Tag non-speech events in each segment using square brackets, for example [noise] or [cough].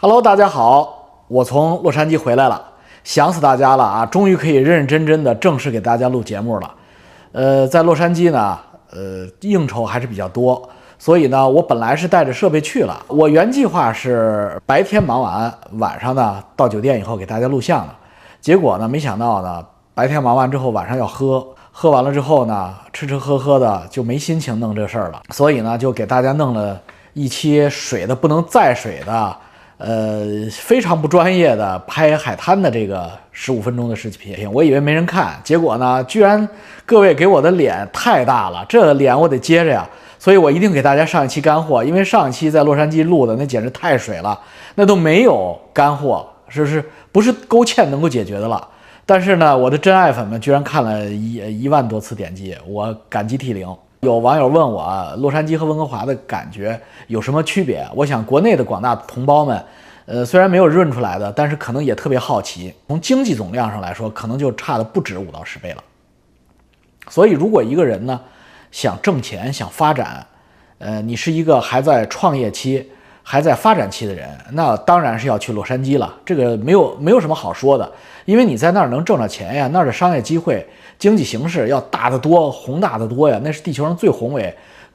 Hello，大家好，我从洛杉矶回来了，想死大家了啊！终于可以认认真真的正式给大家录节目了。呃，在洛杉矶呢，呃，应酬还是比较多，所以呢，我本来是带着设备去了。我原计划是白天忙完，晚上呢到酒店以后给大家录像的。结果呢，没想到呢，白天忙完之后，晚上要喝，喝完了之后呢，吃吃喝喝的就没心情弄这事儿了，所以呢，就给大家弄了一期水的不能再水的。呃，非常不专业的拍海滩的这个十五分钟的视频，我以为没人看，结果呢，居然各位给我的脸太大了，这脸我得接着呀，所以我一定给大家上一期干货，因为上一期在洛杉矶录的那简直太水了，那都没有干货，是不是？不是勾芡能够解决的了。但是呢，我的真爱粉们居然看了一一万多次点击，我感激涕零。有网友问我，洛杉矶和温哥华的感觉有什么区别？我想国内的广大同胞们，呃，虽然没有认出来的，但是可能也特别好奇。从经济总量上来说，可能就差的不止五到十倍了。所以，如果一个人呢想挣钱、想发展，呃，你是一个还在创业期、还在发展期的人，那当然是要去洛杉矶了。这个没有没有什么好说的，因为你在那儿能挣着钱呀，那儿的商业机会。经济形势要大得多，宏大的多呀！那是地球上最宏伟、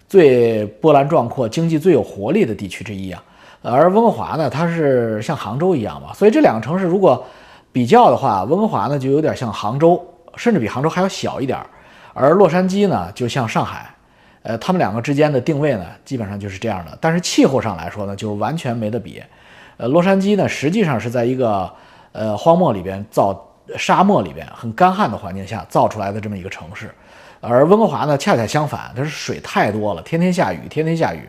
最波澜壮阔、经济最有活力的地区之一啊。而温哥华呢，它是像杭州一样嘛，所以这两个城市如果比较的话，温哥华呢就有点像杭州，甚至比杭州还要小一点儿。而洛杉矶呢，就像上海，呃，他们两个之间的定位呢，基本上就是这样的。但是气候上来说呢，就完全没得比。呃，洛杉矶呢，实际上是在一个呃荒漠里边造。沙漠里边很干旱的环境下造出来的这么一个城市，而温哥华呢恰恰相反，它是水太多了，天天下雨，天天下雨。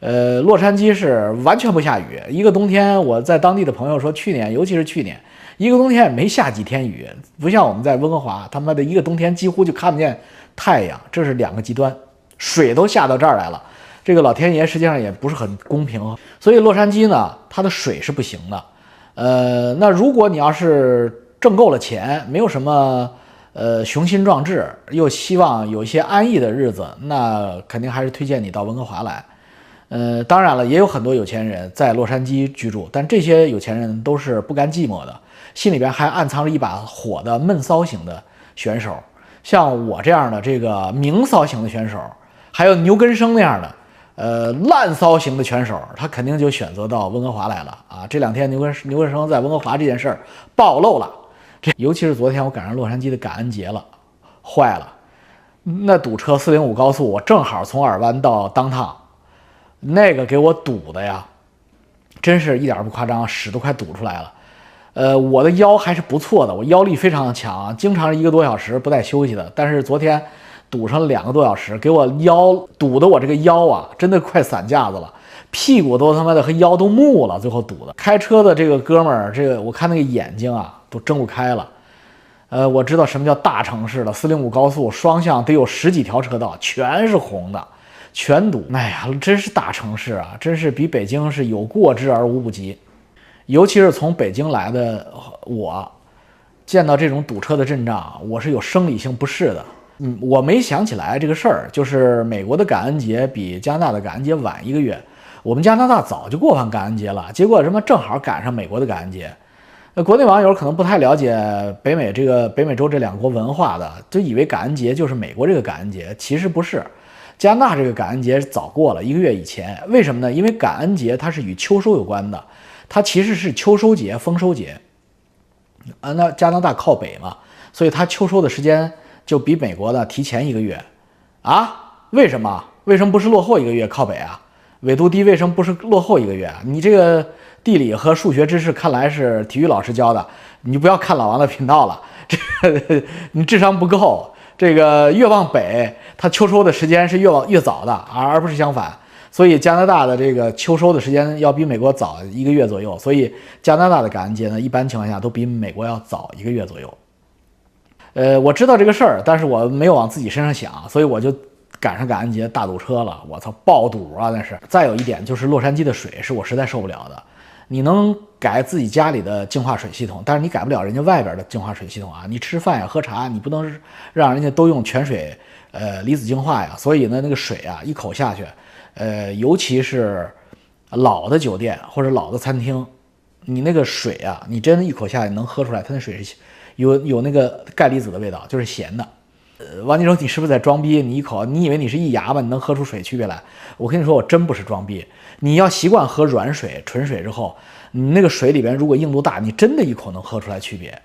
呃，洛杉矶是完全不下雨，一个冬天我在当地的朋友说，去年尤其是去年，一个冬天也没下几天雨，不像我们在温哥华，他妈的一个冬天几乎就看不见太阳，这是两个极端，水都下到这儿来了，这个老天爷实际上也不是很公平，所以洛杉矶呢，它的水是不行的。呃，那如果你要是挣够了钱，没有什么，呃，雄心壮志，又希望有一些安逸的日子，那肯定还是推荐你到温哥华来。呃，当然了，也有很多有钱人在洛杉矶居住，但这些有钱人都是不甘寂寞的，心里边还暗藏着一把火的闷骚型的选手。像我这样的这个明骚型的选手，还有牛根生那样的，呃，烂骚型的拳手，他肯定就选择到温哥华来了啊。这两天牛根牛根生在温哥华这件事儿暴露了。这尤其是昨天我赶上洛杉矶的感恩节了，坏了，那堵车四零五高速，我正好从尔湾到当趟，那个给我堵的呀，真是一点不夸张，屎都快堵出来了。呃，我的腰还是不错的，我腰力非常的强，经常一个多小时不带休息的。但是昨天堵上两个多小时，给我腰堵的我这个腰啊，真的快散架子了，屁股都他妈的和腰都木了，最后堵的。开车的这个哥们儿，这个我看那个眼睛啊。都睁不开了，呃，我知道什么叫大城市了。四零五高速双向得有十几条车道，全是红的，全堵。哎呀，真是大城市啊，真是比北京是有过之而无不及。尤其是从北京来的我，见到这种堵车的阵仗，我是有生理性不适的。嗯，我没想起来这个事儿，就是美国的感恩节比加拿大的感恩节晚一个月，我们加拿大早就过完感恩节了，结果什么正好赶上美国的感恩节。那国内网友可能不太了解北美这个北美洲这两国文化的，就以为感恩节就是美国这个感恩节，其实不是。加拿大这个感恩节早过了一个月以前，为什么呢？因为感恩节它是与秋收有关的，它其实是秋收节、丰收节。啊，那加拿大靠北嘛，所以它秋收的时间就比美国的提前一个月。啊？为什么？为什么不是落后一个月靠北啊？纬度低，为什么不是落后一个月？你这个。地理和数学知识看来是体育老师教的，你不要看老王的频道了，[laughs] 这个你智商不够。这个越往北，它秋收的时间是越往越早的，而而不是相反。所以加拿大的这个秋收的时间要比美国早一个月左右，所以加拿大的感恩节呢，一般情况下都比美国要早一个月左右。呃，我知道这个事儿，但是我没有往自己身上想，所以我就。赶上感恩节大堵车了，我操，爆堵啊！那是。再有一点就是洛杉矶的水是我实在受不了的。你能改自己家里的净化水系统，但是你改不了人家外边的净化水系统啊！你吃饭呀、喝茶，你不能让人家都用泉水，呃，离子净化呀。所以呢，那个水啊，一口下去，呃，尤其是老的酒店或者老的餐厅，你那个水啊，你真的一口下去能喝出来，它那水是有有那个钙离子的味道，就是咸的。呃，王金洲，你是不是在装逼？你一口，你以为你是一牙吗？你能喝出水区别来？我跟你说，我真不是装逼。你要习惯喝软水、纯水之后，你那个水里边如果硬度大，你真的一口能喝出来区别。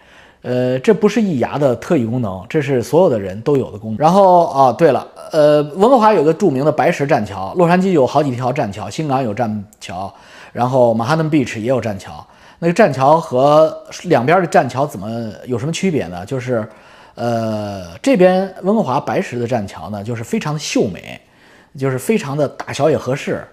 呃，这不是一牙的特异功能，这是所有的人都有的功能。然后啊，对了，呃，温哥华有个著名的白石栈桥，洛杉矶有好几条栈桥，新港有栈桥，然后马哈顿 Beach 也有栈桥。那个栈桥和两边的栈桥怎么有什么区别呢？就是。呃，这边温哥华白石的栈桥呢，就是非常的秀美，就是非常的大小也合适，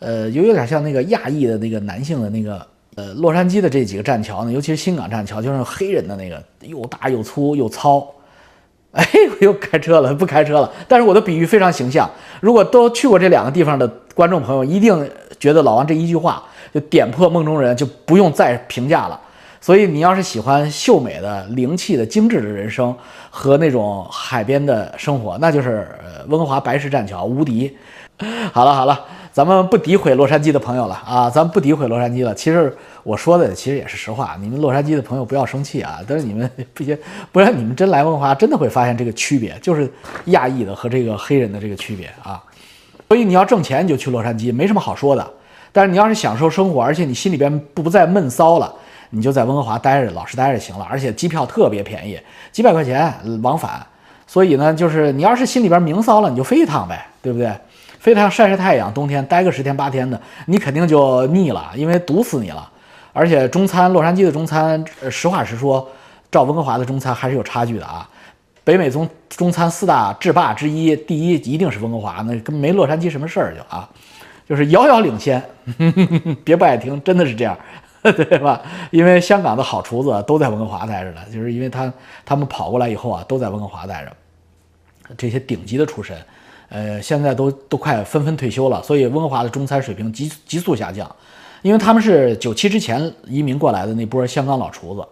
呃，有有点像那个亚裔的那个男性的那个，呃，洛杉矶的这几个栈桥呢，尤其是新港栈桥，就是黑人的那个，又大又粗又糙。[laughs] 哎，我又开车了，不开车了。但是我的比喻非常形象，如果都去过这两个地方的观众朋友，一定觉得老王这一句话就点破梦中人，就不用再评价了。所以你要是喜欢秀美的、灵气的、精致的人生和那种海边的生活，那就是温哥华白石栈桥无敌。[laughs] 好了好了，咱们不诋毁洛杉矶的朋友了啊，咱们不诋毁洛杉矶了。其实我说的其实也是实话，你们洛杉矶的朋友不要生气啊。但是你们不行，不然你们真来温哥华，真的会发现这个区别，就是亚裔的和这个黑人的这个区别啊。所以你要挣钱你就去洛杉矶，没什么好说的。但是你要是享受生活，而且你心里边不再闷骚了。你就在温哥华待着，老实待着行了，而且机票特别便宜，几百块钱往返。所以呢，就是你要是心里边明骚了，你就飞一趟呗，对不对？飞一趟晒晒太阳，冬天待个十天八天的，你肯定就腻了，因为毒死你了。而且中餐，洛杉矶的中餐，呃实话实说，照温哥华的中餐还是有差距的啊。北美中中餐四大制霸之一，第一一定是温哥华，那跟没洛杉矶什么事儿就啊，就是遥遥领先。[laughs] 别不爱听，真的是这样。[laughs] 对吧？因为香港的好厨子都在温哥华待着呢，就是因为他他们跑过来以后啊，都在温哥华待着。这些顶级的厨神，呃，现在都都快纷纷退休了，所以温哥华的中餐水平急急速下降。因为他们是九七之前移民过来的那波香港老厨子，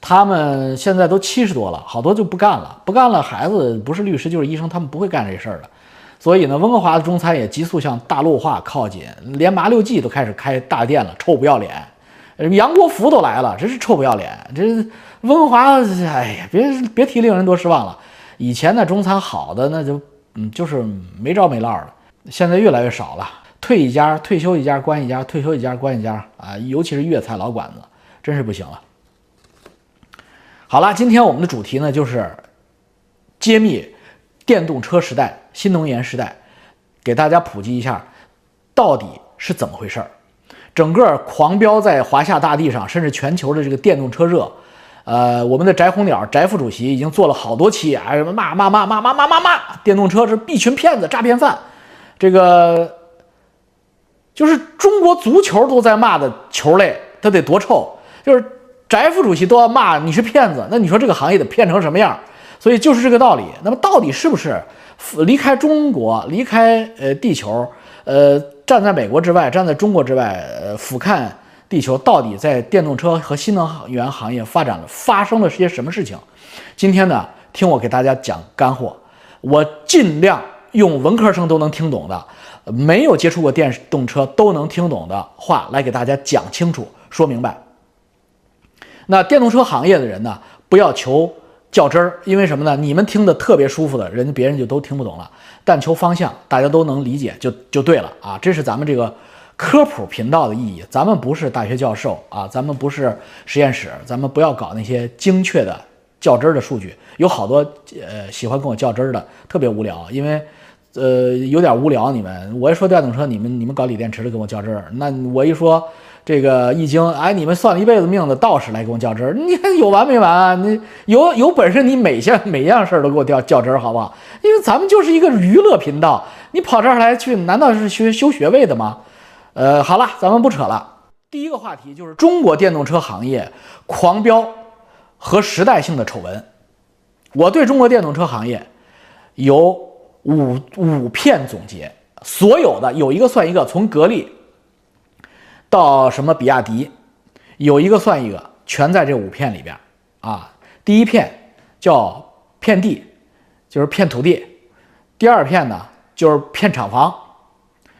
他们现在都七十多了，好多就不干了，不干了，孩子不是律师就是医生，他们不会干这事儿的。所以呢，温哥华的中餐也急速向大陆化靠近，连麻六记都开始开大店了，臭不要脸。杨国福都来了，真是臭不要脸！这温哥华，哎呀，别别提令人多失望了。以前的中餐好的那就嗯，就是没着没落的，现在越来越少了。退一家，退休一家，关一家，退休一家，关一家啊！尤其是粤菜老馆子，真是不行了。好了，今天我们的主题呢，就是揭秘电动车时代、新能源时代，给大家普及一下到底是怎么回事儿。整个狂飙在华夏大地上，甚至全球的这个电动车热，呃，我们的翟红鸟翟副主席已经做了好多期啊，什么骂骂骂骂骂骂骂骂，电动车是一群骗子、诈骗犯，这个就是中国足球都在骂的球类，它得多臭？就是翟副主席都要骂你是骗子，那你说这个行业得骗成什么样？所以就是这个道理。那么到底是不是离开中国、离开呃地球？呃，站在美国之外，站在中国之外，呃，俯瞰地球，到底在电动车和新能源行业发展了发生了些什么事情？今天呢，听我给大家讲干货，我尽量用文科生都能听懂的，没有接触过电动车都能听懂的话来给大家讲清楚、说明白。那电动车行业的人呢，不要求。较真儿，因为什么呢？你们听的特别舒服的人，别人就都听不懂了。但求方向，大家都能理解就就对了啊！这是咱们这个科普频道的意义。咱们不是大学教授啊，咱们不是实验室，咱们不要搞那些精确的较真儿的数据。有好多呃喜欢跟我较真儿的，特别无聊，因为呃有点无聊。你们我一说电动车，你们你们搞锂电池的跟我较真儿，那我一说。这个易经，哎，你们算了一辈子命的道士来跟我较真儿，你看有完没完？你有有本事，你每项 [laughs] 每样事儿都给我较较真儿，好不好？因为咱们就是一个娱乐频道，你跑这儿来去，难道是学修学位的吗？呃，好了，咱们不扯了。第一个话题就是中国电动车行业狂飙和时代性的丑闻。我对中国电动车行业有五五片总结，所有的有一个算一个，从格力。到什么比亚迪，有一个算一个，全在这五片里边啊。第一片叫骗地，就是骗土地；第二片呢就是骗厂房；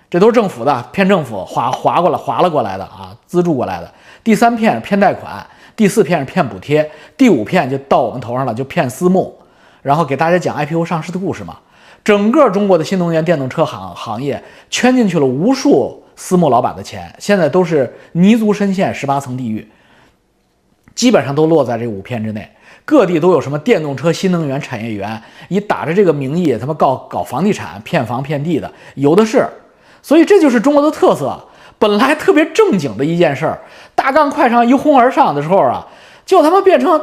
这都是政府的，骗政府划划过来划了过来的啊，资助过来的。第三片是骗贷款，第四片是骗补贴，第五片就到我们头上了，就骗私募，然后给大家讲 IPO 上市的故事嘛。整个中国的新能源电动车行行业圈进去了无数私募老板的钱，现在都是泥足深陷十八层地狱，基本上都落在这五片之内。各地都有什么电动车新能源产业园，以打着这个名义，他妈搞搞房地产骗房骗地的有的是。所以这就是中国的特色。本来特别正经的一件事儿，大干快上一哄而上的时候啊，就他妈变成，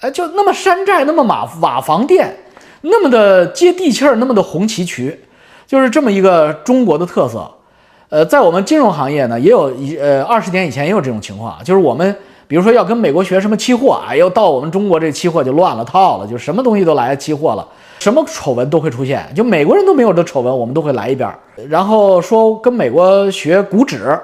哎，就那么山寨，那么瓦瓦房店。那么的接地气儿，那么的红旗渠，就是这么一个中国的特色。呃，在我们金融行业呢，也有一呃二十年以前也有这种情况，就是我们比如说要跟美国学什么期货，哎呦，到我们中国这期货就乱了套了，就什么东西都来期货了，什么丑闻都会出现，就美国人都没有的丑闻，我们都会来一遍。然后说跟美国学股指，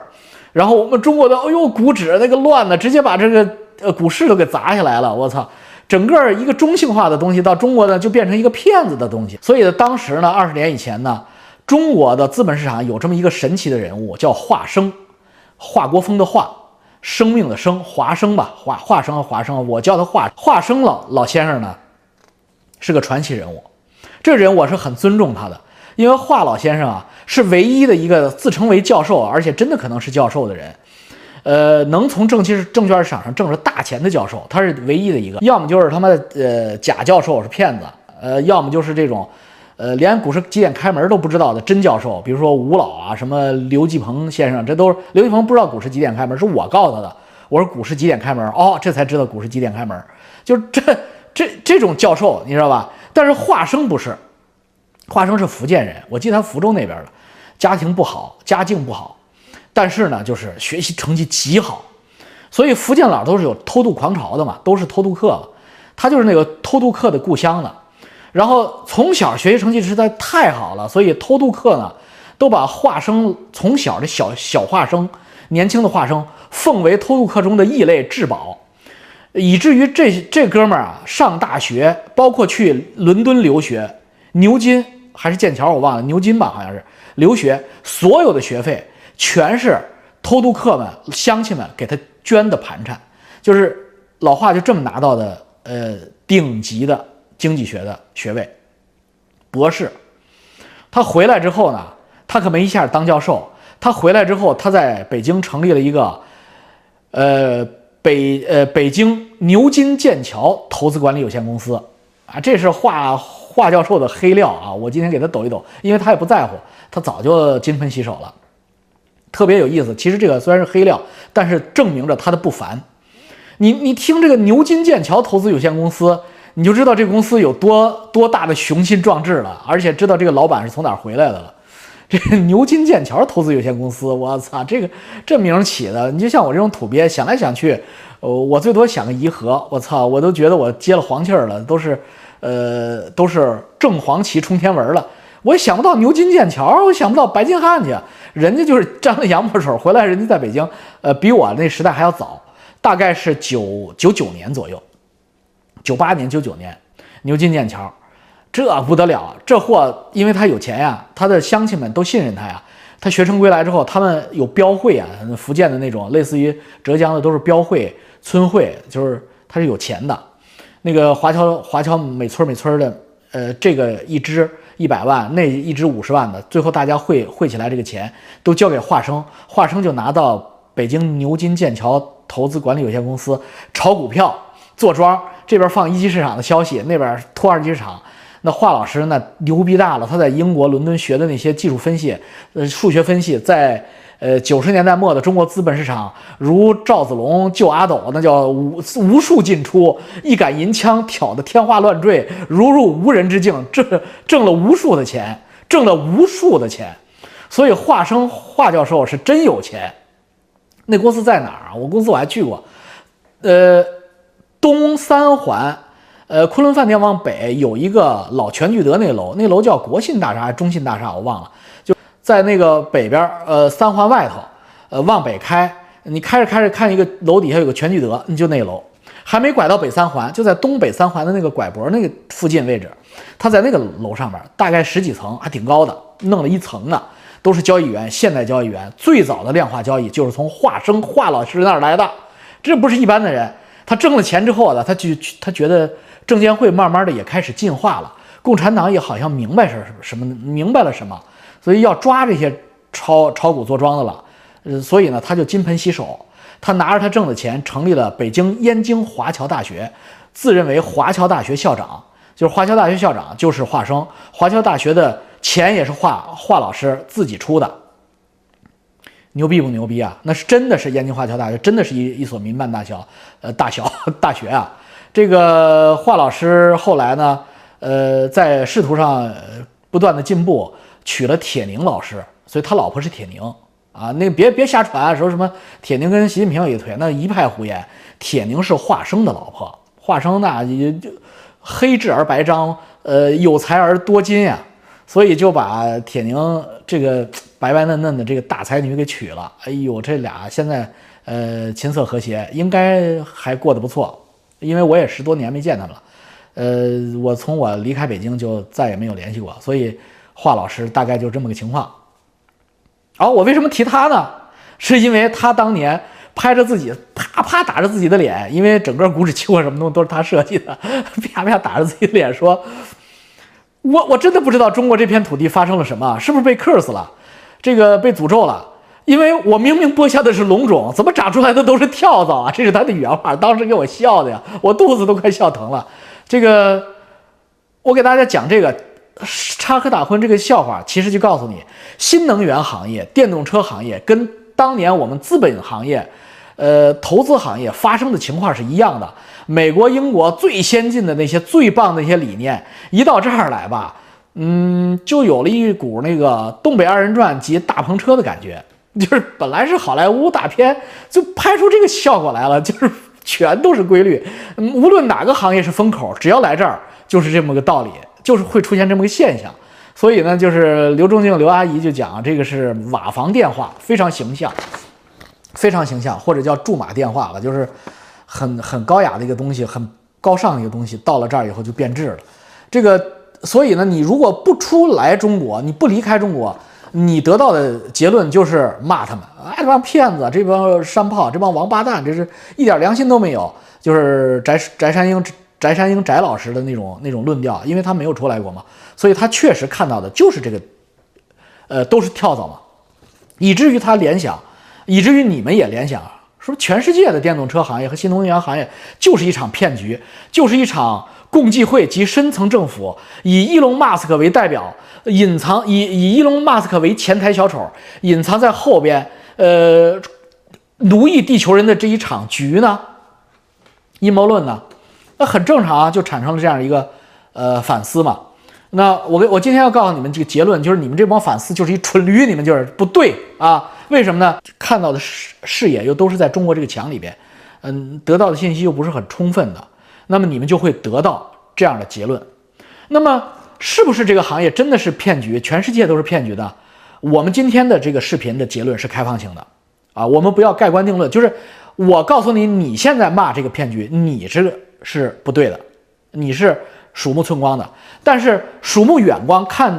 然后我们中国的，哎呦，股指那个乱的，直接把这个呃股市都给砸下来了，我操！整个一个中性化的东西到中国呢，就变成一个骗子的东西。所以当时呢，二十年以前呢，中国的资本市场有这么一个神奇的人物，叫华生，华国锋的华，生命的生，华生吧，华华生和华生，我叫他华华生老老先生呢，是个传奇人物。这人我是很尊重他的，因为华老先生啊，是唯一的一个自称为教授，而且真的可能是教授的人。呃，能从证券证券市场上挣着大钱的教授，他是唯一的一个。要么就是他妈的呃假教授是骗子，呃，要么就是这种，呃，连股市几点开门都不知道的真教授，比如说吴老啊，什么刘继鹏先生，这都是刘继鹏不知道股市几点开门，是我告诉他的。我说股市几点开门？哦，这才知道股市几点开门。就这这这种教授，你知道吧？但是华生不是，华生是福建人，我记得他福州那边的，家庭不好，家境不好。但是呢，就是学习成绩极好，所以福建佬都是有偷渡狂潮的嘛，都是偷渡客，他就是那个偷渡客的故乡了。然后从小学习成绩实在太好了，所以偷渡客呢都把华生从小的小小华生，年轻的华生奉为偷渡客中的异类至宝，以至于这这哥们儿啊上大学，包括去伦敦留学、牛津还是剑桥我忘了，牛津吧好像是留学，所有的学费。全是偷渡客们、乡亲们给他捐的盘缠，就是老华就这么拿到的，呃，顶级的经济学的学位，博士。他回来之后呢，他可没一下当教授。他回来之后，他在北京成立了一个，呃，北呃北京牛津剑桥投资管理有限公司，啊，这是华华教授的黑料啊！我今天给他抖一抖，因为他也不在乎，他早就金盆洗手了。特别有意思，其实这个虽然是黑料，但是证明着他的不凡。你你听这个牛津剑桥投资有限公司，你就知道这公司有多多大的雄心壮志了，而且知道这个老板是从哪儿回来的了。[laughs] 这牛津剑桥投资有限公司，我操，这个这名起的，你就像我这种土鳖，想来想去，呃，我最多想个颐和，我操，我都觉得我接了黄气儿了，都是，呃，都是正黄旗冲天文了。我也想不到牛津剑桥，我想不到白金汉去，人家就是沾了洋墨水回来，人家在北京，呃，比我那时代还要早，大概是九九九年左右，九八年九九年，牛津剑桥，这不得了，这货因为他有钱呀，他的乡亲们都信任他呀，他学成归来之后，他们有标会啊，福建的那种，类似于浙江的都是标会村会，就是他是有钱的，那个华侨华侨每村每村的，呃，这个一支。一百万，那一支五十万的，最后大家汇汇起来，这个钱都交给华生，华生就拿到北京牛津剑桥投资管理有限公司炒股票、坐庄，这边放一级市场的消息，那边拖二级市场。那华老师那牛逼大了，他在英国伦敦学的那些技术分析、呃数学分析，在。呃，九十年代末的中国资本市场，如赵子龙救阿斗，那叫无无数进出，一杆银枪挑得天花乱坠，如入无人之境，挣挣了无数的钱，挣了无数的钱。所以华生华教授是真有钱。那公司在哪儿啊？我公司我还去过。呃，东三环，呃，昆仑饭店往北有一个老全聚德那楼，那楼叫国信大厦还是中信大厦？我忘了。就在那个北边，呃，三环外头，呃，往北开，你开着开着，看一个楼底下有个全聚德，你就那楼，还没拐到北三环，就在东北三环的那个拐脖那个附近位置，他在那个楼上面，大概十几层，还挺高的，弄了一层呢。都是交易员，现代交易员。最早的量化交易就是从华生华老师那儿来的，这不是一般的人。他挣了钱之后呢，他就他觉得证监会慢慢的也开始进化了，共产党也好像明白是什么，明白了什么，所以要抓这些炒炒股做庄的了。呃，所以呢，他就金盆洗手，他拿着他挣的钱成立了北京燕京华侨大学，自认为华侨大学校长，就是华侨大学校长就是华生，华侨大学的钱也是华华老师自己出的。牛逼不牛逼啊？那是真的是燕京华侨大学，真的是一一所民办大学，呃，大小 [laughs] 大学啊。这个华老师后来呢，呃，在仕途上不断的进步，娶了铁凝老师，所以他老婆是铁凝啊。那别别瞎传，说什么铁凝跟习近平有一腿，那一派胡言。铁凝是华生的老婆，华生那也就黑质而白章，呃，有才而多金呀，所以就把铁凝这个。白白嫩嫩的这个大才女给娶了，哎呦，这俩现在呃琴瑟和谐，应该还过得不错。因为我也十多年没见他们了，呃，我从我离开北京就再也没有联系过，所以华老师大概就这么个情况。哦，我为什么提他呢？是因为他当年拍着自己啪啪打着自己的脸，因为整个股指期货什么东西都是他设计的，啪啪打着自己的脸说：“我我真的不知道中国这片土地发生了什么，是不是被 curse 了？”这个被诅咒了，因为我明明播下的是龙种，怎么长出来的都是跳蚤啊？这是他的原话，当时给我笑的呀，我肚子都快笑疼了。这个，我给大家讲这个插科打诨这个笑话，其实就告诉你，新能源行业、电动车行业跟当年我们资本行业、呃投资行业发生的情况是一样的。美国、英国最先进的那些最棒的一些理念，一到这儿来吧。嗯，就有了一股那个《东北二人转》及大篷车的感觉，[laughs] 就是本来是好莱坞大片，就拍出这个效果来了，就是全都是规律。无论哪个行业是风口，只要来这儿，就是这么个道理，就是会出现这么个现象。所以呢，就是刘仲敬刘阿姨就讲这个是瓦房电话，非常形象，非常形象，或者叫驻马电话吧，就是很很高雅的一个东西，很高尚的一个东西，到了这儿以后就变质了。这个。所以呢，你如果不出来中国，你不离开中国，你得到的结论就是骂他们，哎，这帮骗子，这帮山炮，这帮王八蛋，这是一点良心都没有。就是翟翟山鹰翟山鹰翟老师的那种那种论调，因为他没有出来过嘛，所以他确实看到的就是这个，呃，都是跳蚤嘛，以至于他联想，以至于你们也联想，说全世界的电动车行业和新能源行业就是一场骗局，就是一场。共济会及深层政府以伊隆马斯克为代表，隐藏以以伊隆马斯克为前台小丑，隐藏在后边，呃，奴役地球人的这一场局呢？阴谋论呢？那很正常啊，就产生了这样一个呃反思嘛。那我给我今天要告诉你们这个结论，就是你们这帮反思就是一蠢驴，你们就是不对啊？为什么呢？看到的视视野又都是在中国这个墙里边，嗯，得到的信息又不是很充分的。那么你们就会得到这样的结论。那么是不是这个行业真的是骗局？全世界都是骗局的？我们今天的这个视频的结论是开放性的啊，我们不要盖棺定论。就是我告诉你，你现在骂这个骗局，你这个是不对的，你是鼠目寸光的。但是鼠目远光，看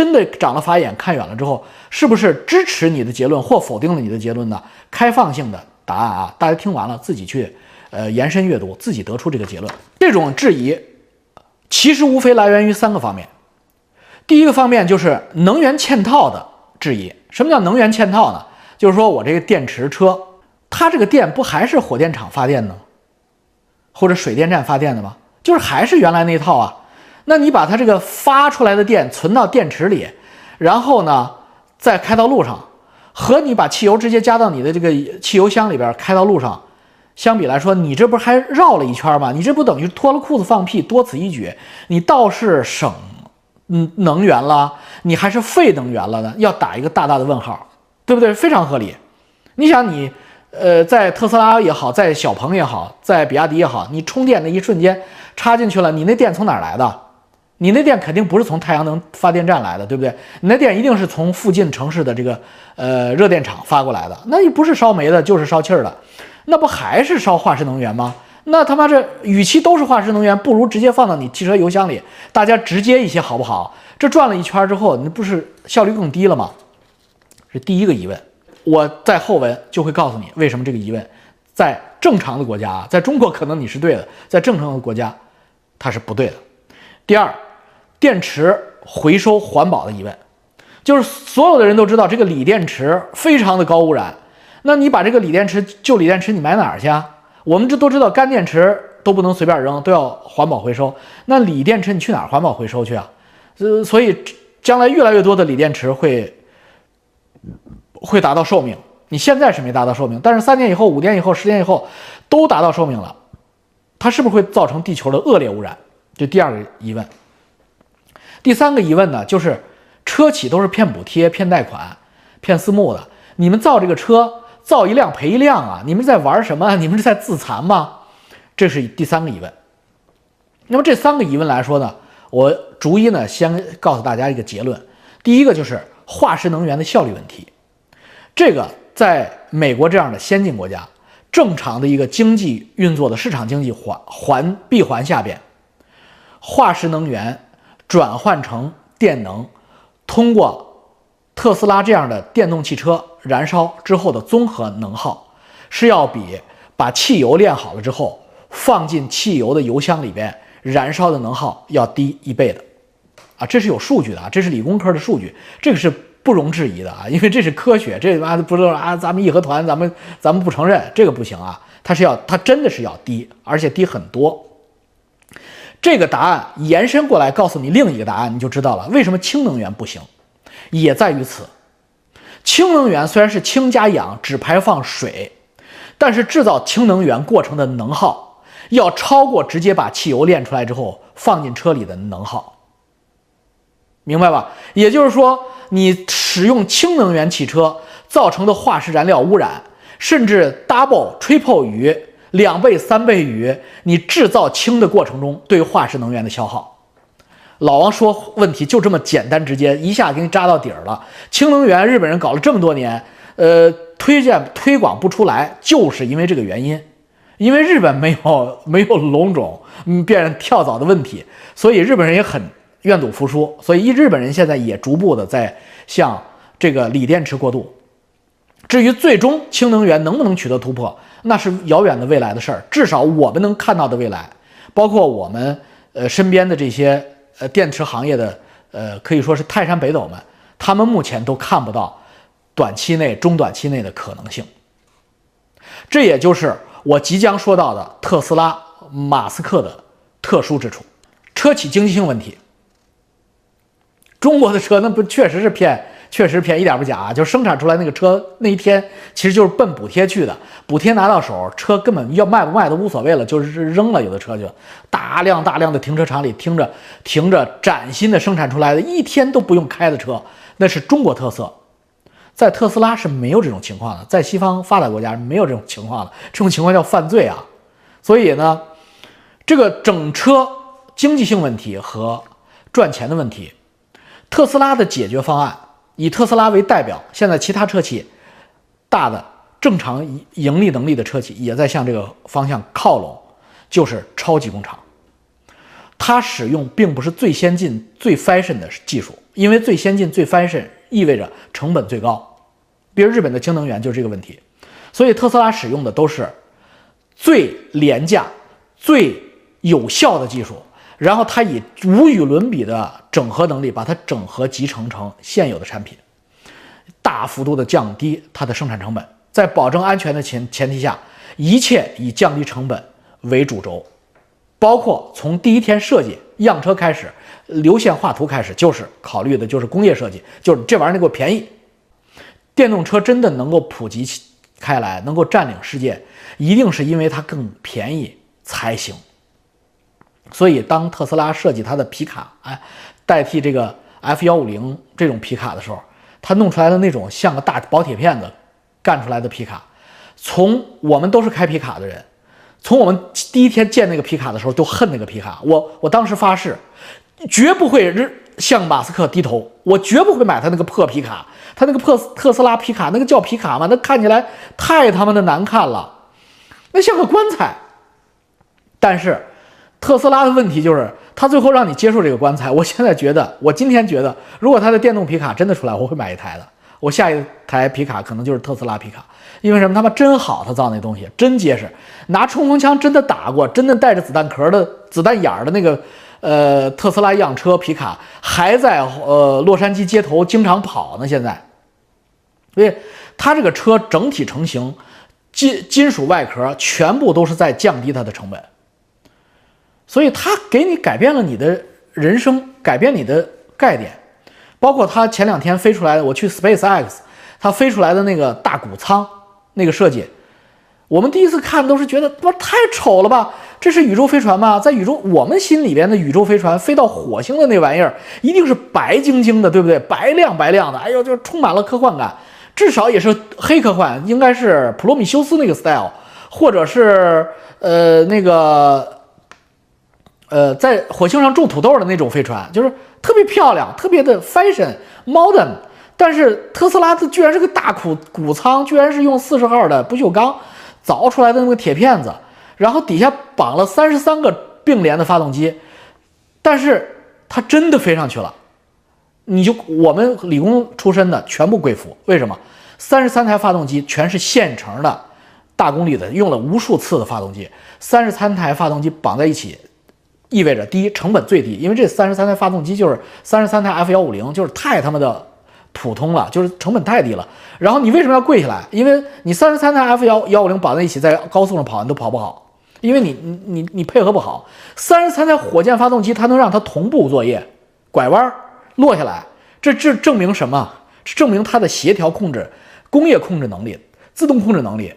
真的长了法眼，看远了之后，是不是支持你的结论或否定了你的结论呢？开放性的答案啊，大家听完了自己去。呃，延伸阅读，自己得出这个结论。这种质疑其实无非来源于三个方面。第一个方面就是能源嵌套的质疑。什么叫能源嵌套呢？就是说我这个电池车，它这个电不还是火电厂发电的吗，或者水电站发电的吗？就是还是原来那套啊。那你把它这个发出来的电存到电池里，然后呢再开到路上，和你把汽油直接加到你的这个汽油箱里边开到路上。相比来说，你这不还绕了一圈吗？你这不等于脱了裤子放屁，多此一举。你倒是省嗯能源了，你还是费能源了呢？要打一个大大的问号，对不对？非常合理。你想，你呃，在特斯拉也好，在小鹏也好，在比亚迪也好，你充电的一瞬间插进去了，你那电从哪儿来的？你那电肯定不是从太阳能发电站来的，对不对？你那电一定是从附近城市的这个呃热电厂发过来的。那你不是烧煤的，就是烧气儿的。那不还是烧化石能源吗？那他妈这与其都是化石能源，不如直接放到你汽车油箱里，大家直接一些好不好？这转了一圈之后，你不是效率更低了吗？是第一个疑问。我在后文就会告诉你为什么这个疑问，在正常的国家啊，在中国可能你是对的，在正常的国家它是不对的。第二，电池回收环保的疑问，就是所有的人都知道这个锂电池非常的高污染，那你把这个锂电池旧锂电池你埋哪儿去啊？我们这都知道干电池都不能随便扔，都要环保回收，那锂电池你去哪儿环保回收去啊？呃，所以将来越来越多的锂电池会。会达到寿命，你现在是没达到寿命，但是三年以后、五年以后、十年以后都达到寿命了，它是不是会造成地球的恶劣污染？这第二个疑问。第三个疑问呢，就是车企都是骗补贴、骗贷款、骗私募的，你们造这个车造一辆赔一辆啊？你们在玩什么？你们是在自残吗？这是第三个疑问。那么这三个疑问来说呢，我逐一呢先告诉大家一个结论。第一个就是化石能源的效率问题。这个在美国这样的先进国家，正常的一个经济运作的市场经济环环闭环下边，化石能源转换成电能，通过特斯拉这样的电动汽车燃烧之后的综合能耗，是要比把汽油炼好了之后放进汽油的油箱里边燃烧的能耗要低一倍的，啊，这是有数据的啊，这是理工科的数据，这个是。不容置疑的啊，因为这是科学，这他妈不是啊，咱们义和团，咱们咱们不承认这个不行啊，它是要，它真的是要低，而且低很多。这个答案延伸过来告诉你另一个答案，你就知道了为什么氢能源不行，也在于此。氢能源虽然是氢加氧只排放水，但是制造氢能源过程的能耗要超过直接把汽油炼出来之后放进车里的能耗。明白吧？也就是说，你使用氢能源汽车造成的化石燃料污染，甚至 double、triple 于两倍、三倍于你制造氢的过程中对化石能源的消耗。老王说问题就这么简单直接，一下给你扎到底儿了。氢能源日本人搞了这么多年，呃，推荐推广不出来，就是因为这个原因，因为日本没有没有龙种嗯变跳蚤的问题，所以日本人也很。愿赌服输，所以日本人现在也逐步的在向这个锂电池过渡。至于最终氢能源能不能取得突破，那是遥远的未来的事儿。至少我们能看到的未来，包括我们呃身边的这些呃电池行业的呃可以说是泰山北斗们，他们目前都看不到短期内、中短期内的可能性。这也就是我即将说到的特斯拉马斯克的特殊之处——车企经济性问题。中国的车那不确实是骗，确实便宜，一点不假啊。就生产出来那个车那一天，其实就是奔补贴去的。补贴拿到手，车根本要卖不卖都无所谓了，就是扔了。有的车就大量大量的停车场里停着，停着崭新的生产出来的，一天都不用开的车，那是中国特色。在特斯拉是没有这种情况的，在西方发达国家没有这种情况的，这种情况叫犯罪啊。所以呢，这个整车经济性问题和赚钱的问题。特斯拉的解决方案以特斯拉为代表，现在其他车企大的正常盈利能力的车企也在向这个方向靠拢，就是超级工厂。它使用并不是最先进、最 fashion 的技术，因为最先进、最 fashion 意味着成本最高。比如日本的氢能源就是这个问题，所以特斯拉使用的都是最廉价、最有效的技术。然后它以无与伦比的整合能力，把它整合集成成现有的产品，大幅度的降低它的生产成本，在保证安全的前前提下，一切以降低成本为主轴，包括从第一天设计样车开始，流线画图开始，就是考虑的就是工业设计，就是这玩意儿得给我便宜。电动车真的能够普及开来，能够占领世界，一定是因为它更便宜才行。所以，当特斯拉设计它的皮卡，哎，代替这个 F 幺五零这种皮卡的时候，它弄出来的那种像个大薄铁片子干出来的皮卡，从我们都是开皮卡的人，从我们第一天见那个皮卡的时候就恨那个皮卡。我我当时发誓，绝不会向马斯克低头，我绝不会买他那个破皮卡。他那个破特斯拉皮卡，那个叫皮卡吗？那看起来太他妈的难看了，那像个棺材。但是。特斯拉的问题就是，他最后让你接受这个棺材。我现在觉得，我今天觉得，如果他的电动皮卡真的出来，我会买一台的。我下一台皮卡可能就是特斯拉皮卡，因为什么？他妈真好，他造那东西真结实，拿冲锋枪真的打过，真的带着子弹壳的子弹眼儿的那个呃特斯拉样车皮卡还在呃洛杉矶街头经常跑呢。现在，所以它这个车整体成型，金金属外壳全部都是在降低它的成本，所以它给你改变了你的人生，改变你的概念。包括它前两天飞出来的，我去 Space X，它飞出来的那个大谷仓那个设计，我们第一次看都是觉得不太丑了吧？这是宇宙飞船吗？在宇宙我们心里边的宇宙飞船飞到火星的那玩意儿，一定是白晶晶的，对不对？白亮白亮的，哎呦，就充满了科幻感，至少也是黑科幻，应该是普罗米修斯那个 style，或者是呃那个。呃，在火星上种土豆的那种飞船，就是特别漂亮，特别的 fashion modern。但是特斯拉它居然是个大谷谷仓，居然是用四十号的不锈钢凿出来的那个铁片子，然后底下绑了三十三个并联的发动机，但是它真的飞上去了。你就我们理工出身的全部跪服，为什么？三十三台发动机全是现成的，大功率的，用了无数次的发动机，三十三台发动机绑在一起。意味着第一成本最低，因为这三十三台发动机就是三十三台 F 幺五零，就是太他妈的普通了，就是成本太低了。然后你为什么要跪下来？因为你三十三台 F 幺幺五零绑在一起，在高速上跑，你都跑不好，因为你你你你配合不好。三十三台火箭发动机，它能让它同步作业，拐弯落下来，这这证明什么？证明它的协调控制、工业控制能力、自动控制能力。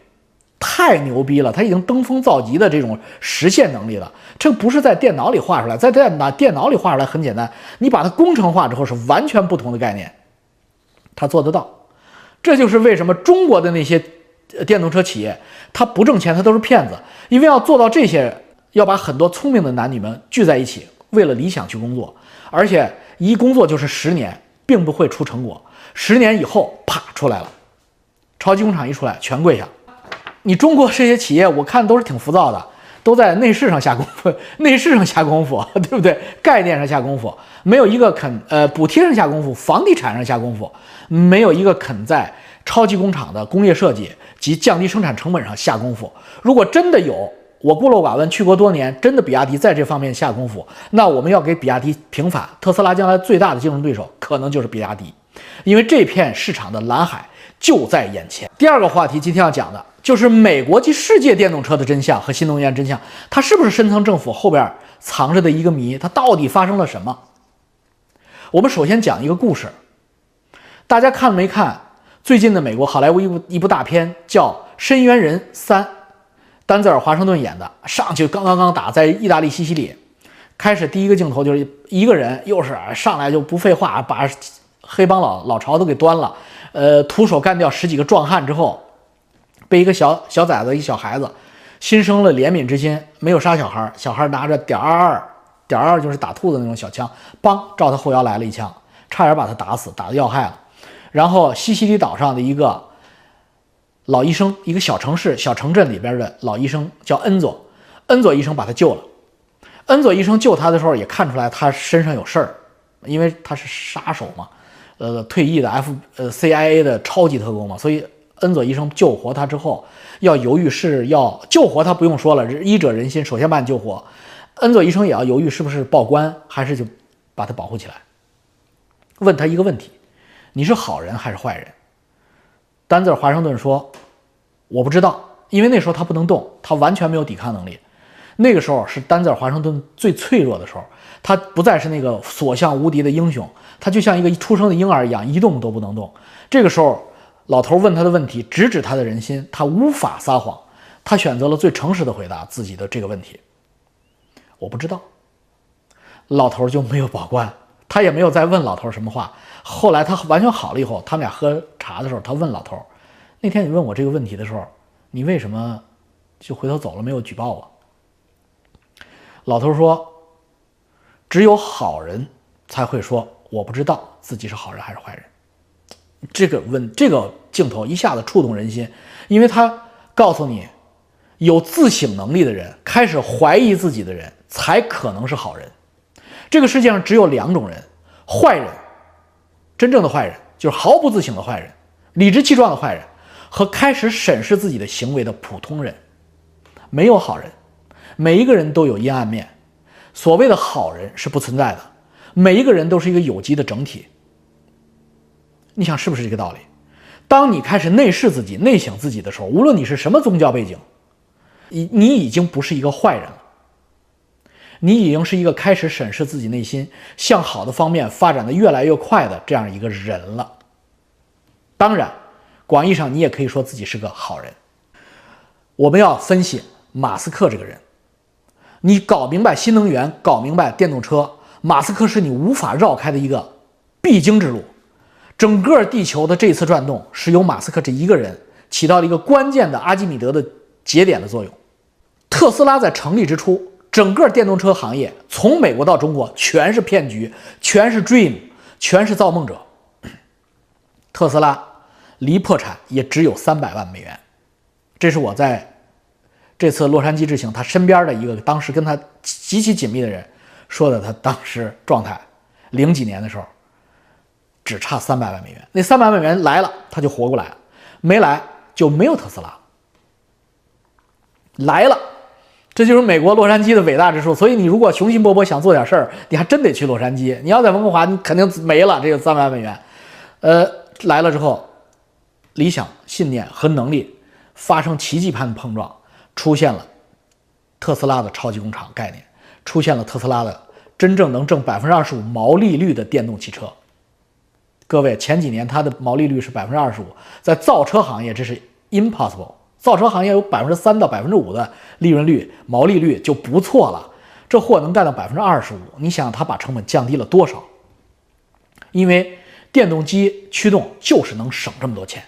太牛逼了，它已经登峰造极的这种实现能力了。这不是在电脑里画出来，在电脑电脑里画出来很简单，你把它工程化之后是完全不同的概念。它做得到，这就是为什么中国的那些电动车企业它不挣钱，它都是骗子。因为要做到这些，要把很多聪明的男女们聚在一起，为了理想去工作，而且一工作就是十年，并不会出成果。十年以后，啪出来了，超级工厂一出来，全跪下。你中国这些企业，我看都是挺浮躁的，都在内饰上下功夫，[laughs] 内饰上下功夫，[laughs] 对不对？概念上下功夫，没有一个肯呃补贴上下功夫，房地产上下功夫，没有一个肯在超级工厂的工业设计及降低生产成本上下功夫。如果真的有，我孤陋寡闻，去国多年，真的比亚迪在这方面下功夫，那我们要给比亚迪平反。特斯拉将来最大的竞争对手可能就是比亚迪，因为这片市场的蓝海就在眼前。第二个话题，今天要讲的。就是美国及世界电动车的真相和新能源真相，它是不是深层政府后边藏着的一个谜？它到底发生了什么？我们首先讲一个故事，大家看没看最近的美国好莱坞一部一部大片叫《深渊人三》，丹泽尔·华盛顿演的，上去刚刚刚打在意大利西西里，开始第一个镜头就是一个人，又是上来就不废话，把黑帮老老巢都给端了，呃，徒手干掉十几个壮汉之后。被一个小小崽子，一小孩子，心生了怜悯之心，没有杀小孩。小孩拿着点二二，点二就是打兔子那种小枪，梆，照他后腰来了一枪，差点把他打死，打的要害了。然后西西里岛上的一个老医生，一个小城市、小城镇里边的老医生叫恩佐，恩佐医生把他救了。恩佐医生救他的时候也看出来他身上有事儿，因为他是杀手嘛，呃，退役的 F 呃 CIA 的超级特工嘛，所以。恩佐医生救活他之后，要犹豫是要救活他，不用说了，医者仁心，首先把你救活。恩佐医生也要犹豫是不是报官，还是就把他保护起来。问他一个问题：你是好人还是坏人？丹泽尔·华盛顿说：“我不知道，因为那时候他不能动，他完全没有抵抗能力。那个时候是丹泽尔·华盛顿最脆弱的时候，他不再是那个所向无敌的英雄，他就像一个出生的婴儿一样，一动都不能动。这个时候。”老头问他的问题，直指他的人心，他无法撒谎，他选择了最诚实的回答自己的这个问题。我不知道。老头就没有保官，他也没有再问老头什么话。后来他完全好了以后，他们俩喝茶的时候，他问老头：“那天你问我这个问题的时候，你为什么就回头走了，没有举报我？”老头说：“只有好人才会说我不知道自己是好人还是坏人。”这个问这个镜头一下子触动人心，因为他告诉你，有自省能力的人，开始怀疑自己的人，才可能是好人。这个世界上只有两种人：坏人，真正的坏人就是毫不自省的坏人；理直气壮的坏人和开始审视自己的行为的普通人。没有好人，每一个人都有阴暗面。所谓的好人是不存在的，每一个人都是一个有机的整体。你想是不是这个道理？当你开始内视自己、内省自己的时候，无论你是什么宗教背景，你你已经不是一个坏人了，你已经是一个开始审视自己内心、向好的方面发展的越来越快的这样一个人了。当然，广义上你也可以说自己是个好人。我们要分析马斯克这个人，你搞明白新能源，搞明白电动车，马斯克是你无法绕开的一个必经之路。整个地球的这次转动是由马斯克这一个人起到了一个关键的阿基米德的节点的作用。特斯拉在成立之初，整个电动车行业从美国到中国全是骗局，全是 dream，全是造梦者。[clears throat] 特斯拉离破产也只有三百万美元，这是我在这次洛杉矶之行他身边的一个当时跟他极其紧密的人说的，他当时状态，零几年的时候。只差三百万美元，那三百万美元来了，他就活过来了；没来就没有特斯拉。来了，这就是美国洛杉矶的伟大之处。所以你如果雄心勃勃想做点事儿，你还真得去洛杉矶。你要在温哥华，你肯定没了这个三百万美元。呃，来了之后，理想、信念和能力发生奇迹般的碰撞，出现了特斯拉的超级工厂概念，出现了特斯拉的真正能挣百分之二十五毛利率的电动汽车。各位，前几年它的毛利率是百分之二十五，在造车行业这是 impossible。造车行业有百分之三到百分之五的利润率、毛利率就不错了，这货能干到百分之二十五，你想它把成本降低了多少？因为电动机驱动就是能省这么多钱，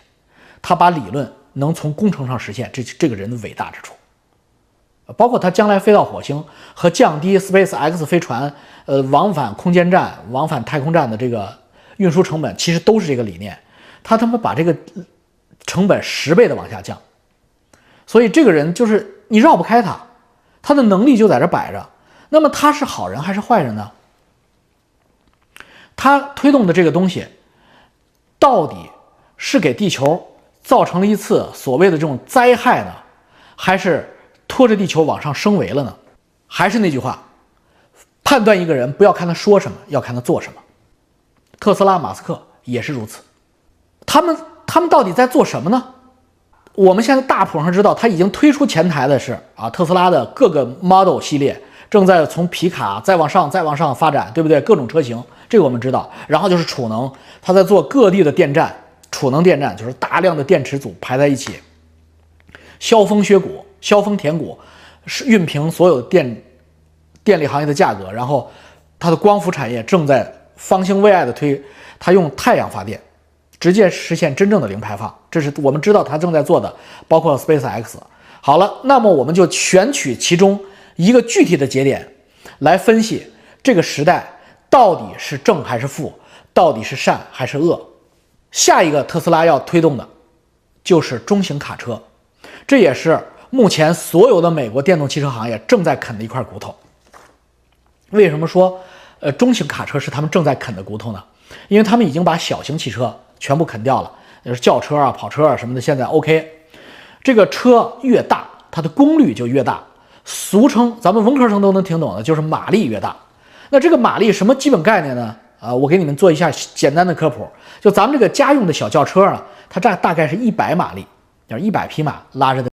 他把理论能从工程上实现，这这个人的伟大之处，包括他将来飞到火星和降低 Space X 飞船呃往返空间站、往返太空站的这个。运输成本其实都是这个理念，他他妈把这个成本十倍的往下降，所以这个人就是你绕不开他，他的能力就在这摆着。那么他是好人还是坏人呢？他推动的这个东西，到底是给地球造成了一次所谓的这种灾害呢，还是拖着地球往上升维了呢？还是那句话，判断一个人不要看他说什么，要看他做什么。特斯拉，马斯克也是如此。他们他们到底在做什么呢？我们现在大谱上知道，他已经推出前台的是啊，特斯拉的各个 Model 系列正在从皮卡再往上再往上发展，对不对？各种车型，这个我们知道。然后就是储能，他在做各地的电站，储能电站就是大量的电池组排在一起，削峰削谷，削峰填谷，是熨平所有电电力行业的价格。然后，它的光伏产业正在。方兴未艾的推，它用太阳发电，直接实现真正的零排放，这是我们知道它正在做的，包括 Space X。好了，那么我们就选取其中一个具体的节点来分析这个时代到底是正还是负，到底是善还是恶。下一个特斯拉要推动的就是中型卡车，这也是目前所有的美国电动汽车行业正在啃的一块骨头。为什么说？呃，中型卡车是他们正在啃的骨头呢，因为他们已经把小型汽车全部啃掉了，就是轿车啊、跑车啊什么的。现在 OK，这个车越大，它的功率就越大，俗称咱们文科生都能听懂的，就是马力越大。那这个马力什么基本概念呢？啊，我给你们做一下简单的科普，就咱们这个家用的小轿车啊，它大大概是一百马力，就是一百匹马拉着的。